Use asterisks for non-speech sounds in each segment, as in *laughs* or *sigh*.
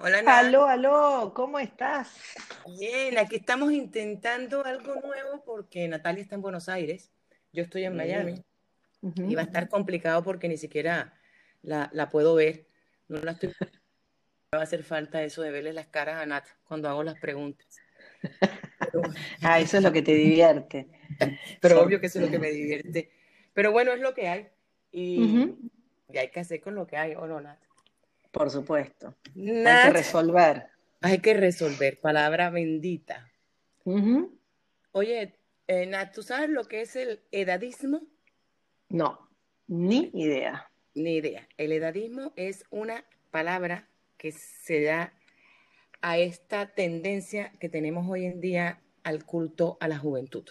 Hola, Nat. Aló, aló, ¿cómo estás? Bien, aquí estamos intentando algo nuevo porque Natalia está en Buenos Aires, yo estoy en Miami y va a estar complicado porque ni siquiera la, la puedo ver. No la estoy. Me va a hacer falta eso de verle las caras a Nat cuando hago las preguntas. Pero, *laughs* Ah, eso es lo que te divierte. pero Sí. obvio que eso es lo que me divierte. Pero bueno, es lo que hay y, y hay que hacer con lo que hay, ¿o no, Nat? Por supuesto. Hay que resolver. hay que resolver, palabra bendita. Oye, eh, Nat, ¿tú sabes lo que es el edadismo? No, ni idea. Ni idea. El edadismo es una palabra que se da a esta tendencia que tenemos hoy en día al culto a la juventud.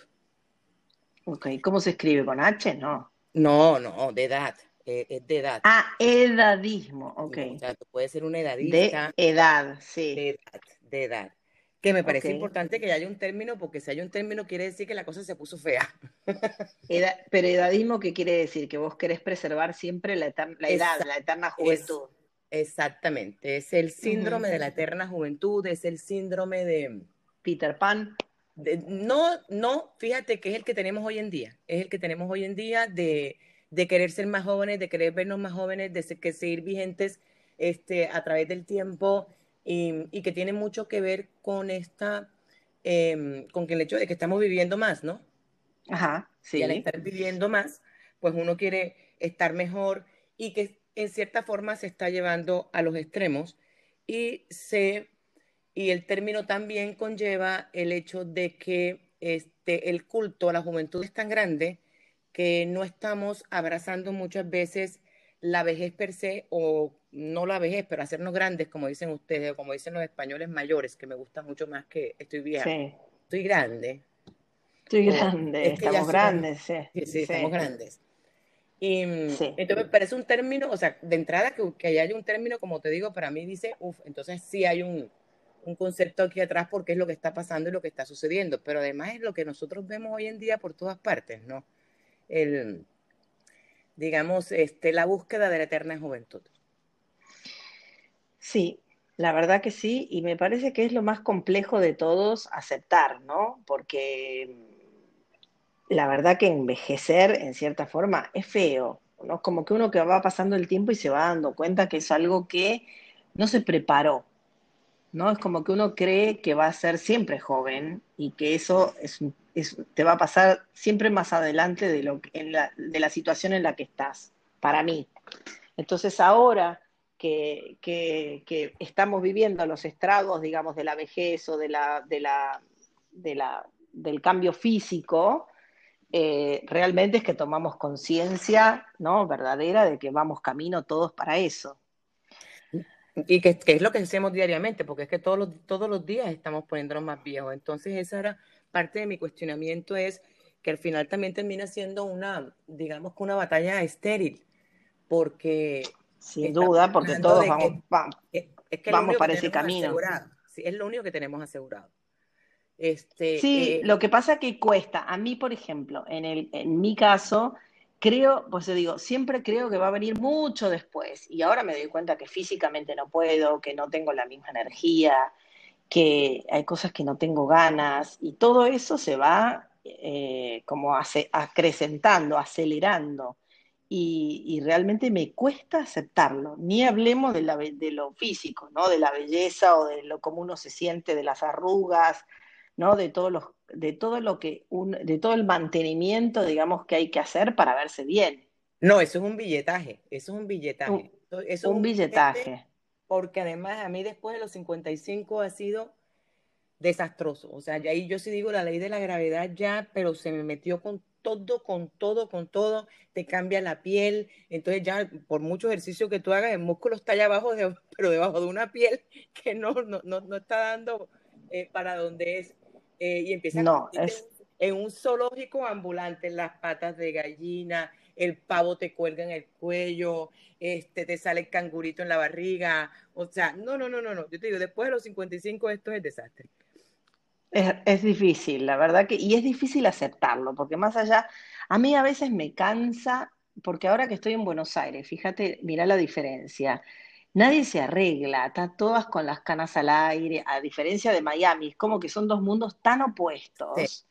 Ok, ¿cómo se escribe? ¿Con H? No. No, no, de edad, eh, es de edad. Ah, edadismo, ok. O sea, tú puedes ser un De edadista edad, sí. de edad, de edad. Que me parece importante que haya un término, porque si hay un término quiere decir que la cosa se puso fea. *laughs* Eda- pero edadismo, ¿qué quiere decir? Que vos querés preservar siempre la, la edad, la eterna es- juventud. Exactamente, es el síndrome de la eterna juventud, es el síndrome de, Peter Pan. de- no, no, fíjate que es el que tenemos hoy en día, es el que tenemos hoy en día de, de querer ser más jóvenes, de querer vernos más jóvenes, de se- que seguir vigentes este, a través del tiempo y, y que tiene mucho que ver con esta, em, con que el hecho de que estamos viviendo más, ¿no? Ajá, Y al sí. estar viviendo más, pues uno quiere estar mejor y que en cierta forma se está llevando a los extremos y se y el término también conlleva el hecho de que este el culto a la juventud es tan grande que no estamos abrazando muchas veces la vejez per se o no la vejez, pero hacernos grandes, como dicen ustedes, o como dicen los españoles mayores, que me gusta mucho más que estoy vieja. Sí. Estoy grande. Estoy grande, es que ya estamos somos grandes, sí. Sí, estamos grandes. Y entonces me parece un término, o sea, de entrada que, que haya un término, como te digo, para mí dice, uff, entonces sí hay un, un concepto aquí atrás porque es lo que está pasando y lo que está sucediendo, pero además es lo que nosotros vemos hoy en día por todas partes, ¿no? El, digamos, este, la búsqueda de la eterna juventud. Sí, la verdad que sí, y me parece que es lo más complejo de todos aceptar, ¿no? Porque mm, la verdad que envejecer en cierta forma es feo, ¿no? Como que uno que va pasando el tiempo y se va dando cuenta que es algo que no se preparó, ¿no? Es como que uno cree que va a ser siempre joven y que eso es, te va a pasar siempre más adelante de, lo, en la, de la situación en la que estás, para mí. Entonces ahora que, que- que estamos viviendo los estragos, digamos, de la vejez o de la, de la, de la, del cambio físico, eh, realmente es que tomamos conciencia, ¿no? verdadera de que vamos camino todos para eso. Y que, que es lo que hacemos diariamente, porque es que todos los, todos los días estamos poniéndonos más viejos. Entonces, esa era parte de mi cuestionamiento, es que al final también termina siendo una, digamos que una batalla estéril, porque Sin duda, porque todos vamos, que va- es, es que es vamos para ese camino. Sí, es lo único que tenemos asegurado. Este, Sí, eh, lo que pasa que cuesta. A mí, por ejemplo, en el, en mi caso, creo, pues te digo, siempre creo que va a venir mucho después. Y ahora me doy cuenta que físicamente no puedo, que no tengo la misma energía, que hay cosas que no tengo ganas. Y todo eso se va eh, como ace- acrecentando, acelerando. Y, realmente me cuesta aceptarlo. Ni hablemos de, la de lo físico, ¿no? De la belleza o de lo cómo uno se siente, de las arrugas ¿no? De todos los, de todo lo que un, de todo el mantenimiento, digamos, que hay que hacer para verse bien. no, eso es un billetaje, eso es un billetaje. Un, Eso, es un un billetaje. porque además a mí después de los 55 ha sido desastroso. O sea, ya ahí yo sí digo la ley de la gravedad ya, pero se me metió con todo, con todo, con todo, te cambia la piel, entonces ya por mucho ejercicio que tú hagas, el músculo está allá abajo, de- *laughs* pero debajo de una piel que no, no, no, no está dando eh, para donde es, eh, y empieza No, es, en un zoológico ambulante, las patas de gallina, el pavo te cuelga en el cuello, este, te sale el cangurito en la barriga, o sea, no, no, no, no, no, yo te digo, después de los 55 esto es el desastre. es, es difícil, la verdad que, y es difícil aceptarlo, porque más allá, a mí a veces me cansa, porque ahora que estoy en Buenos Aires, fíjate, mira la diferencia. Nadie se arregla, está todas con las canas al aire, a diferencia de Miami, es como que son dos mundos tan opuestos.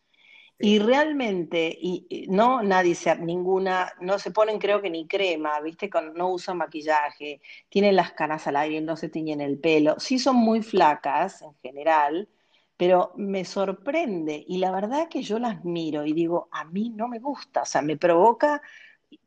Y realmente, y, no nadie se, ninguna, no se ponen creo que ni crema, ¿viste? Con, no usan maquillaje, tienen las canas al aire, no se tiñen el pelo. Sí son muy flacas en general, pero me sorprende y la verdad que yo las miro y digo, a mí no me gusta, o sea, me provoca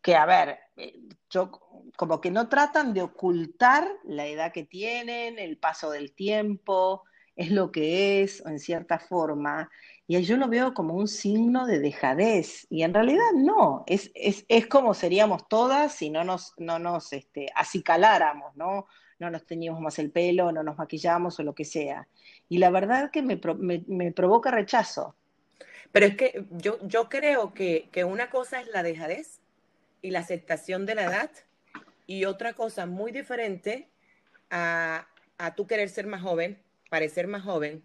que, a ver, eh, yo como que no tratan de ocultar la edad que tienen, el paso del tiempo, es lo que es, en cierta forma, y yo lo veo como un signo de dejadez, y en realidad no, es, es, es como seríamos todas si no nos, no nos este, acicaláramos, ¿no? no nos teñimos más el pelo, no nos maquillamos o lo que sea. Y la verdad que me, provoca rechazo. Pero es que yo, yo creo que, una cosa es la dejadez y la aceptación de la edad y otra cosa muy diferente a, a tú querer ser más joven, parecer más joven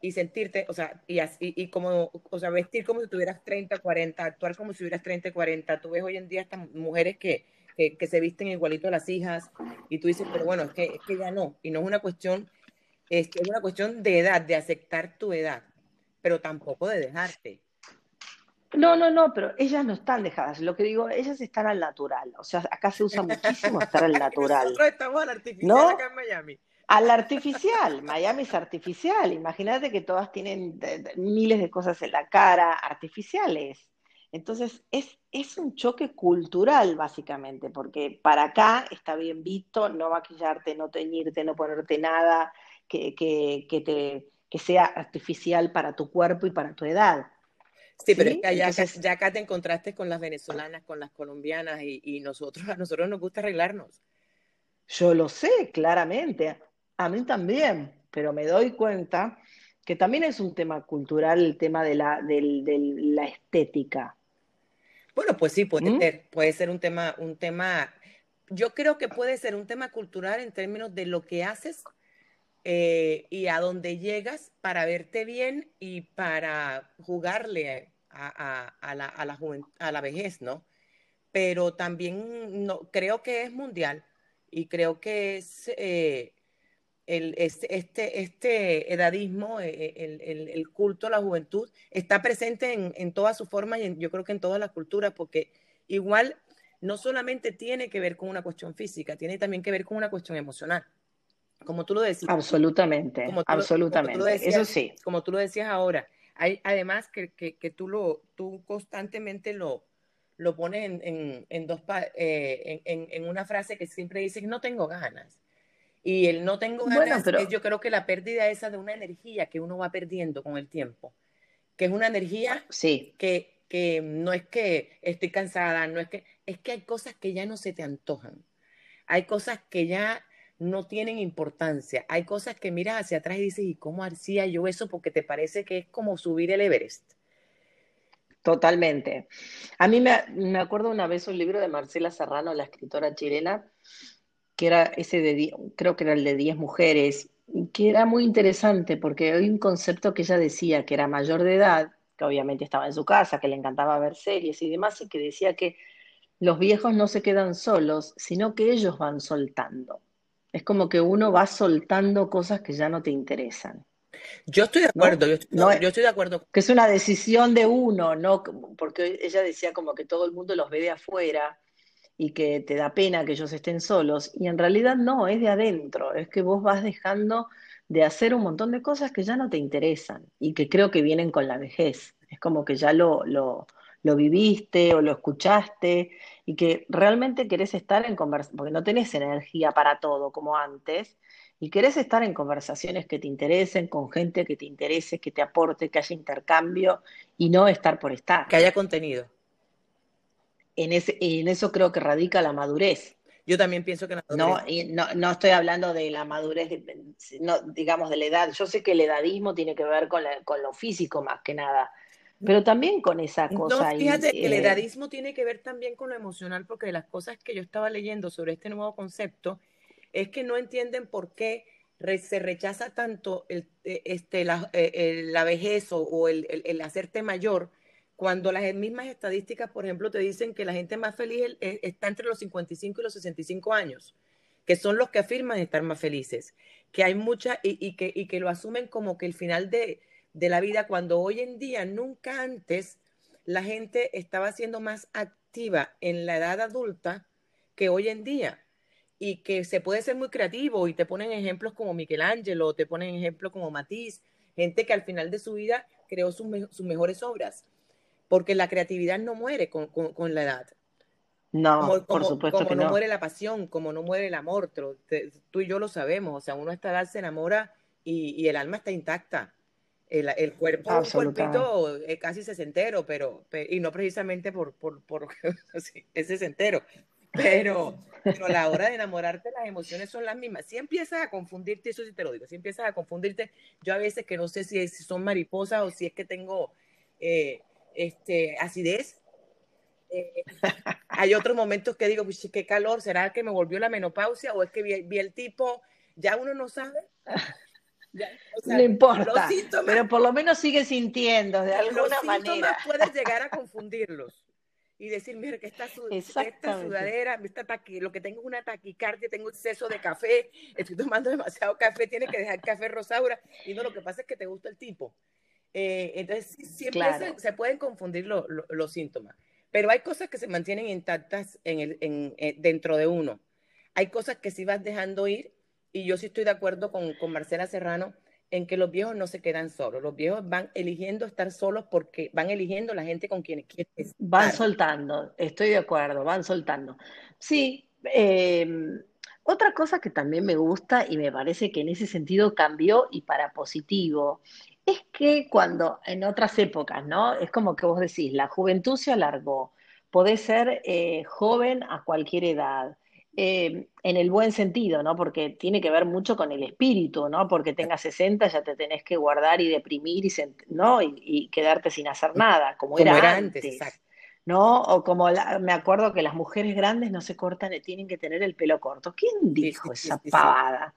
y sentirte, o sea, y, y, como, o sea, vestir como si tuvieras 30, 40, actuar como si tuvieras 30, 40. Tú ves hoy en día estas mujeres que, que, se visten igualito a las hijas, y tú dices, pero bueno, es que, es que ya no, y no es una cuestión, es, es una cuestión de edad, de aceptar tu edad, pero tampoco de dejarte. No, no, no, pero ellas no están dejadas. Lo que digo, ellas están al natural. O sea, acá se usa muchísimo estar al *laughs* natural. Nosotros estamos al artificial acá en Miami. Al artificial. Miami es artificial. Imagínate que todas tienen miles de cosas en la cara artificiales. Entonces, es, es un choque cultural, básicamente, porque para acá está bien visto no maquillarte, no teñirte, no ponerte nada que, que, que, te, que sea artificial para tu cuerpo y para tu edad. Sí, pero ya, ya, acá te encontraste con las venezolanas, con las colombianas y, y, nosotros, a nosotros nos gusta arreglarnos. Yo lo sé, claramente. A mí también, pero me doy cuenta que también es un tema cultural el tema de la, de la estética. Bueno, pues sí, puede ¿Mm? ser, puede ser un tema, un tema, yo creo que puede ser un tema cultural en términos de lo que haces eh, y a dónde llegas para verte bien y para jugarle a, la, vejez, ¿no? Pero también no, creo que es mundial y creo que es eh, el, este, este, edadismo, eh, el, culto a la juventud, está presente en, en todas sus formas y yo creo que en todas las culturas, porque igual no solamente tiene que ver con una cuestión física, tiene también que ver con una cuestión emocional. Como tú lo decías. Absolutamente, absolutamente. Eso sí. Como tú lo decías ahora. Hay, además que, que, que tú, lo, tú constantemente lo, lo pones en, en, en dos, eh, en, en, una frase que siempre dices, no tengo ganas. Y el no tengo ganas es yo creo que la pérdida esa de una energía que uno va perdiendo con el tiempo, que es una energía sí. que, que no es que estoy cansada, no es que, es que hay cosas que ya no se te antojan, hay cosas que ya no tienen importancia, hay cosas que miras hacia atrás y dices, ¿y cómo hacía yo eso? Porque te parece que es como subir el Everest. Totalmente. A mí me, me acuerdo una vez un libro de Marcela Serrano, la escritora chilena, que era ese de, creo que era el de 10 mujeres, que era muy interesante porque hay un concepto que ella decía que era mayor de edad, que obviamente estaba en su casa, que le encantaba ver series y demás, y que decía que los viejos no se quedan solos, sino que ellos van soltando. Es como que uno va soltando cosas que ya no te interesan. Yo estoy de acuerdo, yo, yo, estoy de acuerdo. Que es una decisión de uno, ¿no? Porque ella decía como que todo el mundo los ve de afuera y que te da pena que ellos estén solos, y en realidad no, es de adentro, es que vos vas dejando de hacer un montón de cosas que ya no te interesan y que creo que vienen con la vejez. Es como que ya lo, lo, lo viviste o lo escuchaste y que realmente querés estar en conversación, porque no tenés energía para todo como antes, y querés estar en conversaciones que te interesen, con gente que te interese, que te aporte, que haya intercambio y no estar por estar. Que haya contenido en, ese, en eso creo que radica la madurez. Yo también pienso que la madurez... No, no, no estoy hablando de la madurez, no, digamos, de la edad. Yo sé que el edadismo tiene que ver con, con lo físico más que nada, pero también con esa cosa. No, fíjate que el eh, edadismo tiene que ver también con lo emocional, porque de las cosas que yo estaba leyendo sobre este nuevo concepto es que no entienden por qué se rechaza tanto el, eh, este, la, eh, la vejez o, el, el, hacerte mayor cuando las mismas estadísticas, por ejemplo, te dicen que la gente más feliz está entre los 55 y los 65 años, que son los que afirman estar más felices, que hay mucha y, que, y que lo asumen como que el final de, de la vida, cuando hoy en día, nunca antes, la gente estaba siendo más activa en la edad adulta que hoy en día y que se puede ser muy creativo y te ponen ejemplos como Michelangelo, te ponen ejemplos como Matisse, gente que al final de su vida creó sus, mejores obras, porque la creatividad no muere con, con la edad. No, por supuesto como no, muere la pasión, como no muere el amor. Tú, y yo lo sabemos. O sea, uno a esta edad se enamora y, el alma está intacta. El, el cuerpo es un cuerpito eh, casi sesentero, pero, pero, y no precisamente por, por, por *laughs* es sesentero, pero, pero a la hora de enamorarte las emociones son las mismas. Si empiezas a confundirte, eso sí te lo digo, si empiezas a confundirte, yo a veces que no sé si, si son mariposas o si es que tengo eh, este, acidez, eh, hay otros momentos que digo, pues, qué calor, ¿será que me volvió la menopausia o es que vi, el tipo? Ya uno no sabe. No importa, pero por lo menos sigue sintiendo de alguna los manera. puedes *laughs* llegar a confundirlos y decir, mira, que esta, esta sudadera, lo que tengo es una taquicardia, tengo exceso de café, estoy tomando demasiado café, tiene que dejar café rosaura, y no, lo que pasa es que te gusta el tipo. Eh, entonces, siempre se, pueden confundir los síntomas. Pero hay cosas que se mantienen intactas en el, en, eh, dentro de uno. Hay cosas que sí vas dejando ir y yo sí estoy de acuerdo con, con Marcela Serrano en que los viejos no se quedan solos. Los viejos van eligiendo estar solos porque van eligiendo la gente con quienes quieren estar. Van soltando, estoy de acuerdo, van soltando. Sí, em, otra cosa que también me gusta y me parece que en ese sentido cambió y para positivo es que cuando en otras épocas, ¿no? Es como que vos decís, la juventud se alargó, podés ser eh, joven a cualquier edad, eh, en el buen sentido, ¿no? Porque tiene que ver mucho con el espíritu, ¿no? Porque tengas 60 ya te tenés que guardar y deprimir y, ¿no? y, quedarte sin hacer nada, como, era, antes. ¿no? O como me acuerdo que las mujeres grandes no se cortan, tienen que tener el pelo corto. ¿Quién dijo esa pavada?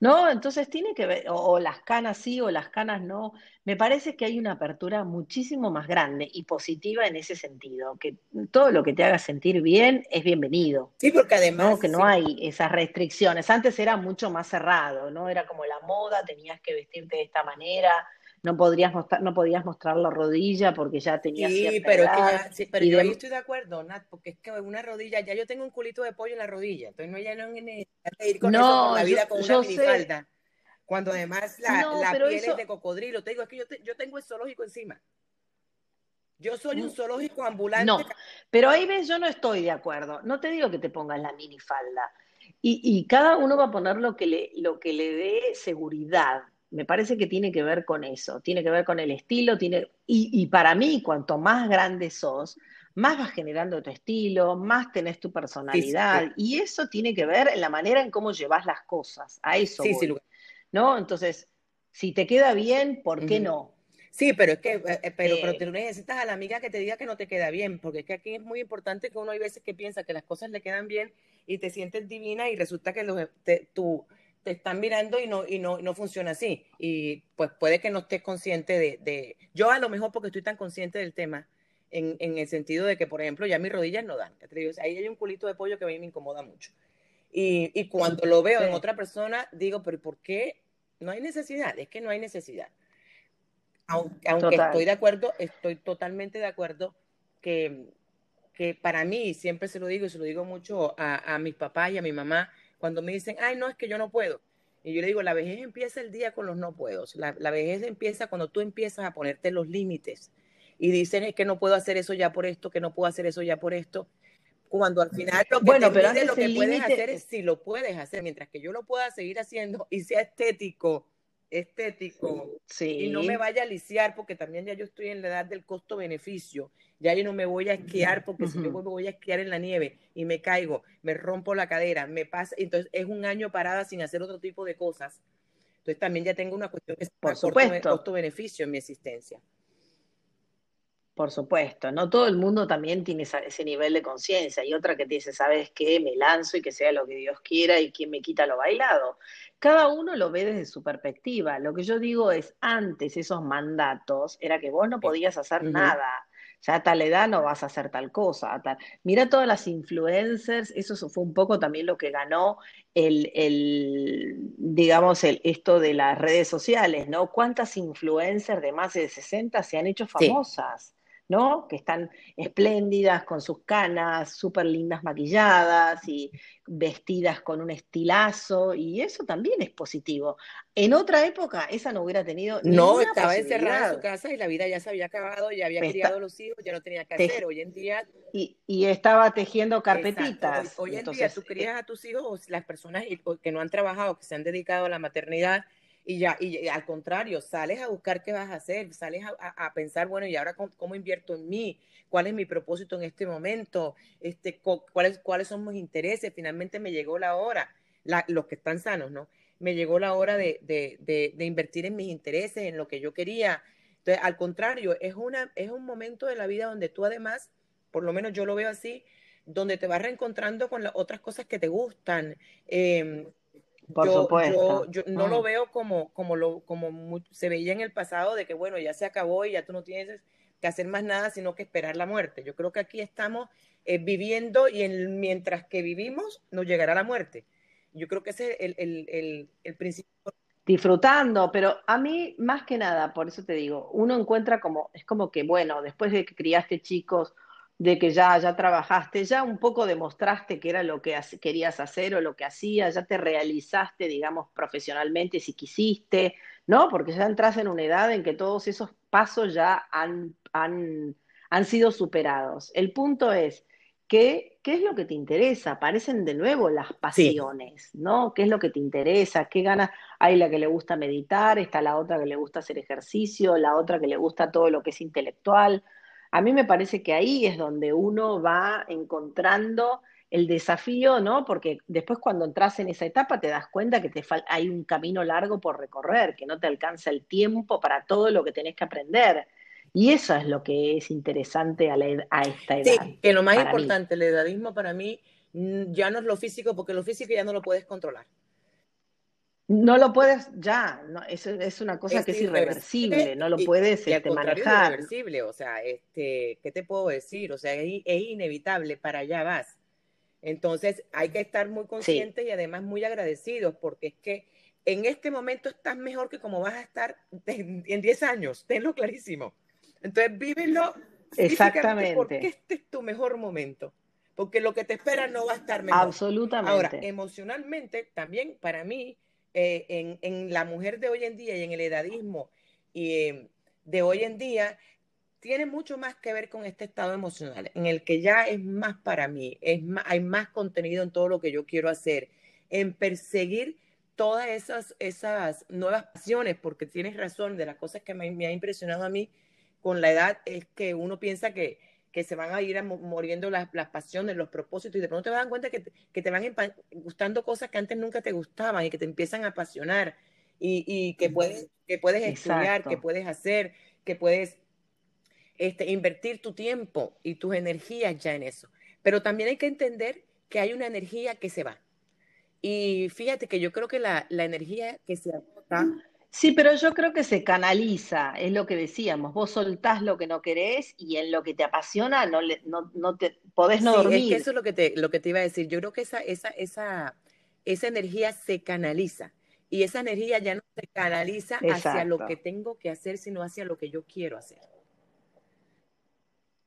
¿No? Entonces tiene que ver, o, las canas sí o las canas no. Me parece que hay una apertura muchísimo más grande y positiva en ese sentido, que todo lo que te haga sentir bien es bienvenido. Sí, porque además... Que no hay esas restricciones. Antes era mucho más cerrado, ¿no? Era como la moda, tenías que vestirte de esta manera, no podrías mostrar, no podías mostrar la rodilla porque ya tenías sí, pero edad, sí, pero yo ahí estoy de acuerdo, Nat, porque es que una rodilla, ya yo tengo un culito de pollo en la rodilla, entonces no ya no necesitas ir con no, la vida con una minifalda. Cuando además la, la piel es de cocodrilo, te digo, es que yo, yo tengo el zoológico encima. Yo soy un zoológico ambulante. No, pero ahí ves, yo no estoy de acuerdo. No te digo que te pongas la minifalda. Y, y cada uno va a poner lo que le, lo que le dé seguridad. Me parece que tiene que ver con eso, tiene que ver con el estilo, tiene, y, para mí, cuanto más grande sos, más vas generando tu estilo, más tenés tu personalidad, y eso tiene que ver en la manera en cómo llevas las cosas, a eso sí, sí, ¿no? Entonces, si te queda bien, ¿por qué no? Sí, pero es que, eh, eh, pero, pero eh. tú necesitas a la amiga que te diga que no te queda bien, porque es que aquí es muy importante que uno hay veces que piensa que las cosas le quedan bien y te sientes divina y resulta que los, te, tu, te están mirando y no, y no, no funciona así. Y pues puede que no estés consciente de, de, yo a lo mejor porque estoy tan consciente del tema, en, en el sentido de que, por ejemplo, ya mis rodillas no dan. Ahí hay un culito de pollo que a mí me incomoda mucho. Y, y cuando lo veo en otra persona, digo, pero ¿por qué no hay necesidad? Es que no hay necesidad. Aunque, aunque estoy de acuerdo, estoy totalmente de acuerdo que, que para mí, siempre se lo digo y se lo digo mucho a, a mis papás y a mi mamá, cuando me dicen, ay, no, es que yo no puedo. Y yo le digo, la vejez empieza el día con los no puedo. La, la vejez empieza cuando tú empiezas a ponerte los límites. Y dicen, es que no puedo hacer eso ya por esto, que no puedo hacer eso ya por esto. Cuando al final lo que, bueno, pero lo que puedes hacer es si lo puedes hacer, mientras que yo lo pueda seguir haciendo y sea estético estético y no me vaya a lisiar porque también ya yo estoy en la edad del costo-beneficio, ya yo no me voy a esquiar porque si yo me voy a esquiar en la nieve y me caigo, me rompo la cadera, me pasa, entonces es un año parada sin hacer otro tipo de cosas. Entonces también ya tengo una cuestión que es por costo-beneficio en mi existencia. Por supuesto, no todo el mundo también tiene ese nivel de conciencia. Y otra que te dice, ¿sabes qué? Me lanzo y que sea lo que Dios quiera y quien me quita lo bailado. Cada uno lo ve desde su perspectiva. Lo que yo digo es, antes esos mandatos era que vos no podías hacer nada. ya a tal edad no vas a hacer tal cosa. Mira todas las influencers, eso fue un poco también lo que ganó el, el digamos, el, esto de las redes sociales, ¿no? ¿Cuántas influencers de más de 60 se han hecho famosas? ¿No? Que están espléndidas, con sus canas, súper lindas maquilladas y vestidas con un estilazo, y eso también es positivo. En otra época, esa no hubiera tenido. No, estaba encerrada en su casa y la vida ya se había acabado, ya había criado los hijos, ya no tenía que hacer. Hoy en día. Y, estaba tejiendo carpetitas. Hoy, en día tú crías a tus hijos, las personas que no han trabajado, que se han dedicado a la maternidad, y ya, y, al contrario, sales a buscar qué vas a hacer, sales a, pensar, bueno, ¿y ahora cómo, invierto en mí? ¿Cuál es mi propósito en este momento? Este, ¿cuáles, ¿Cuáles son mis intereses? Finalmente me llegó la hora, los que están sanos, ¿no? Me llegó la hora de, de, de, invertir en mis intereses, en lo que yo quería. Entonces, al contrario, es, una, es un momento de la vida donde tú además, por lo menos yo lo veo así, donde te vas reencontrando con las otras cosas que te gustan. Eh, por yo, supuesto. Yo, no lo veo como, como, lo, como se veía en el pasado de que, bueno, ya se acabó y ya tú no tienes que hacer más nada sino que esperar la muerte. Yo creo que aquí estamos eh, viviendo y en, mientras que vivimos nos llegará la muerte. Yo creo que ese es el, el, el, el principio. Disfrutando, pero a mí más que nada, por eso te digo, uno encuentra como, es como que, bueno, después de que criaste chicos de que ya, ya trabajaste, ya un poco demostraste que era lo que querías hacer o lo que hacías, ya te realizaste, digamos, profesionalmente si quisiste, ¿no? Porque ya entras en una edad en que todos esos pasos ya han, han, han sido superados. El punto es, ¿qué, ¿qué es lo que te interesa? Aparecen de nuevo las pasiones, ¿no? ¿Qué es lo que te interesa? ¿Qué ganas? Hay la que le gusta meditar, está la otra que le gusta hacer ejercicio, la otra que le gusta todo lo que es intelectual. A mí me parece que ahí es donde uno va encontrando el desafío, ¿no? Porque después cuando entras en esa etapa te das cuenta que te hay un camino largo por recorrer, que no te alcanza el tiempo para todo lo que tenés que aprender. Y eso es lo que es interesante a, esta edad. Sí, que lo más importante, el edadismo para mí ya no es lo físico, porque lo físico ya no lo puedes controlar. No lo puedes ya, no, es, es una cosa que es irreversible, no lo puedes este, manejar. Es irreversible, o sea, este, ¿qué te puedo decir? O sea, es, inevitable, para allá vas. Entonces, hay que estar muy conscientes y además muy agradecidos, porque es que en este momento estás mejor que como vas a estar *laughs* en 10 años, tenlo clarísimo. Entonces, vívelo Exactamente. Porque este es tu mejor momento. Porque lo que te espera no va a estar mejor. Absolutamente. Ahora, emocionalmente, también para mí, eh, en, la mujer de hoy en día y en el edadismo y, eh, de hoy en día tiene mucho más que ver con este estado emocional, en el que ya es más para mí, es hay más contenido en todo lo que yo quiero hacer, en perseguir todas esas, esas nuevas pasiones, porque tienes razón, de las cosas que me, me ha impresionado a mí con la edad es que uno piensa que, que se van a ir muriendo las, pasiones, los propósitos, y de pronto te vas a dar cuenta que te, van gustando cosas que antes nunca te gustaban y que te empiezan a apasionar y, que puedes, que puedes estudiar, que puedes hacer, que puedes este, invertir tu tiempo y tus energías ya en eso. Pero también hay que entender que hay una energía que se va. Y fíjate que yo creo que la, la energía que se agota Sí, pero yo creo que se canaliza, es lo que decíamos, vos soltás lo que no querés y en lo que te apasiona no, le, no, no te podés no dormir. Es que eso es lo que, te, lo que te iba a decir. Yo creo que esa, esa, esa, esa energía se canaliza y esa energía ya no se canaliza hacia lo que tengo que hacer, sino hacia lo que yo quiero hacer.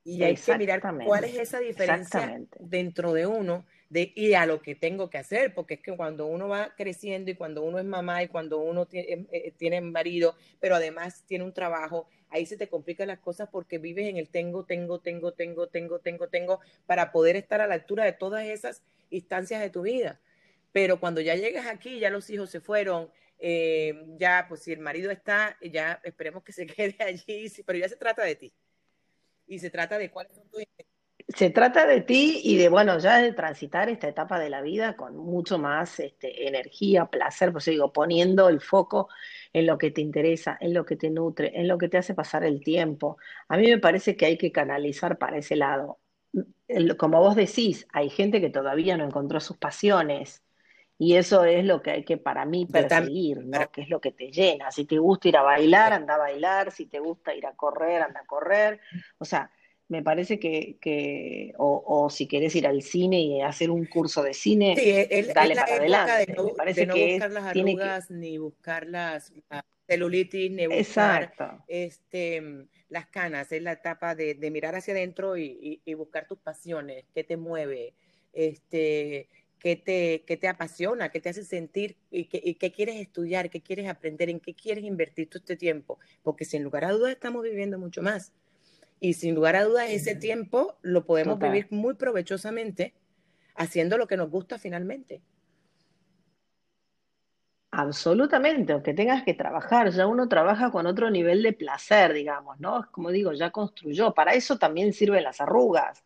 Y hay que mirar cuál es esa diferencia dentro de uno de y a lo que tengo que hacer, porque es que cuando uno va creciendo y cuando uno es mamá y cuando uno tiene, em, eh, tiene marido, pero además tiene un trabajo, ahí se te complican las cosas porque vives en el tengo, tengo, tengo, tengo, tengo, tengo, tengo, para poder estar a la altura de todas esas instancias de tu vida. Pero cuando ya llegas aquí, ya los hijos se fueron, eh, ya, pues si el marido está, ya esperemos que se *laughs* quede allí, pero ya se trata de ti. Y se trata de cuáles son tus se trata de ti y de, bueno, ya de transitar esta etapa de la vida con mucho más este, energía, placer, pues digo, poniendo el foco en lo que te interesa, en lo que te nutre, en lo que te hace pasar el tiempo. A mí me parece que hay que canalizar para ese lado. Como vos decís, hay gente que todavía no encontró sus pasiones y eso es lo que hay que para mí perseguir, ¿no? Que es lo que te llena. Si te gusta ir a bailar, anda a bailar, si te gusta ir a correr, anda a correr. O sea, me parece que, que o, o, si querés ir al cine y hacer un curso de cine, sí, es, dale es la para adelante. de no, Me de parece no que buscar es, las tiene que, arrugas, ni buscar las, la celulitis, ni buscar exacto, este, las canas. Es la etapa de, de mirar hacia adentro y, y, y, buscar tus pasiones, qué te mueve, este, qué te, qué te apasiona, qué te hace sentir y qué, y qué quieres estudiar, qué quieres aprender, en qué quieres invertir todo este tiempo. Porque sin lugar a dudas estamos viviendo mucho más. Y sin lugar a dudas, ese tiempo lo podemos total. vivir muy provechosamente haciendo lo que nos gusta finalmente. Absolutamente, aunque tengas que trabajar, ya uno trabaja con otro nivel de placer, digamos, ¿no? Es como digo, ya construyó, para eso también sirven las arrugas,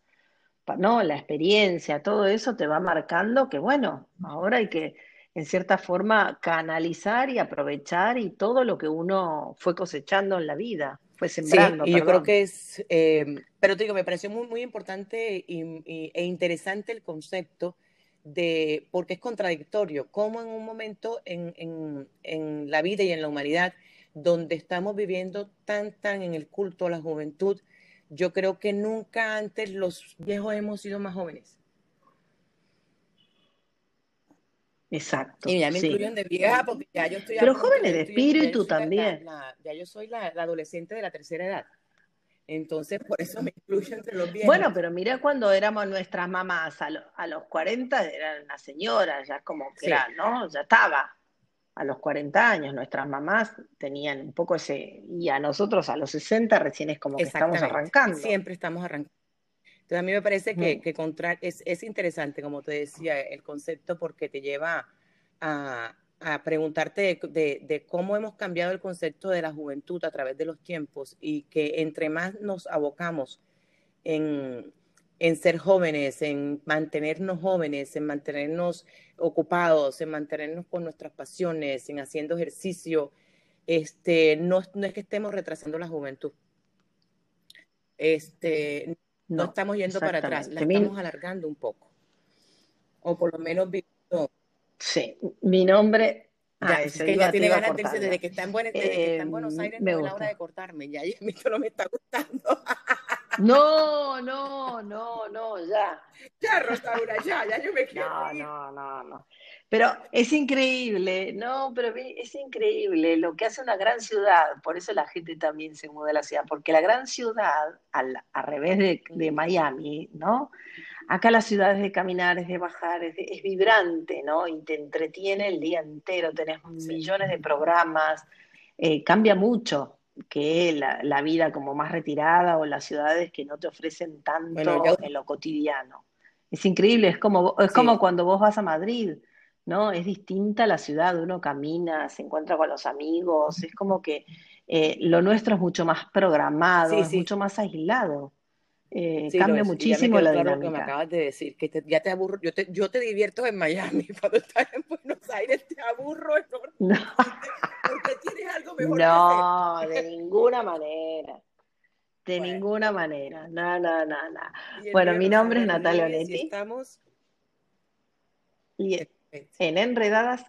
¿no? La experiencia, todo eso te va marcando que, bueno, ahora hay que, en cierta forma, canalizar y aprovechar y todo lo que uno fue cosechando en la vida, Sí, sembrando, y yo creo que es, eh, pero te digo, me pareció muy, muy importante y, y, e interesante el concepto de, porque es contradictorio, cómo en un momento en, en, en la vida y en la humanidad, donde estamos viviendo tan, tan en el culto a la juventud, yo creo que nunca antes los viejos hemos sido más jóvenes. Y Exacto, ya me sí. incluyen de vieja porque ya yo estoy Pero jóvenes de estoy, ya yo espíritu soy la, la, también. ya yo soy la, la adolescente de la tercera edad. Entonces, por eso me incluyo entre los Bueno, viejos. pero mirá cuando éramos nuestras mamás, a, lo- a los 40 eran una señora, ya como que Sí, era, ¿no? Ya estaba. A los 40 años nuestras mamás tenían un poco ese, y a nosotros a los 60 recién es como que estamos arrancando. Siempre estamos arrancando. Entonces, a mí me parece que, que contra, es, es interesante, como te decía, el concepto porque te lleva a, a preguntarte de, de, de cómo hemos cambiado el concepto de la juventud a través de los tiempos y que entre más nos abocamos en, en ser jóvenes, en mantenernos jóvenes, en mantenernos ocupados, en mantenernos con nuestras pasiones, en haciendo ejercicio, este, no, no es que estemos retrasando la juventud, este, no No, estamos yendo para atrás, la. Mi, estamos alargando un poco, o por lo menos viviendo. sí, mi nombre, Ya, ah, es que ya tiene ganas desde que está en Buenos, que está Eh, en Buenos Aires, no es la hora de cortarme, ya, ya *laughs* esto no me está gustando. No, no, no, no, ya. Ya, Rosaura, ya, ya yo me quiero No, ir. no, no, no. Pero es increíble, no, pero es increíble lo que hace una gran ciudad. Por eso la gente también se muda a la ciudad, porque la gran ciudad, al, al revés de. Miami, ¿no? Acá la ciudad es de caminar, es de bajar, es, de- es vibrante, ¿no? Y te entretiene el día entero, tenés Sí. millones de programas, eh, cambia mucho que la, la vida como más retirada o las ciudades que no te ofrecen Bueno, tanto en lo cotidiano. Es increíble, es como, es como cuando vos vas a Madrid, ¿no? Es distinta la ciudad, uno camina, se encuentra con los amigos, es como que eh, lo nuestro es mucho más programado, sí, es sí, mucho más aislado. Eh, sí cambia muchísimo la claro lo que me dinámica. acabas de decir, que te- ya te aburro, yo te, yo te divierto en Miami, *laughs* cuando estás en Buenos Aires te aburro *laughs* No, enormemente porque tienes algo *laughs* mejor que hacer. no, de ninguna manera, de Bueno, ninguna manera, no, no, no, no. Bueno, mi nombre es Natalia y Onetti estamos y perfectos. en Enredadas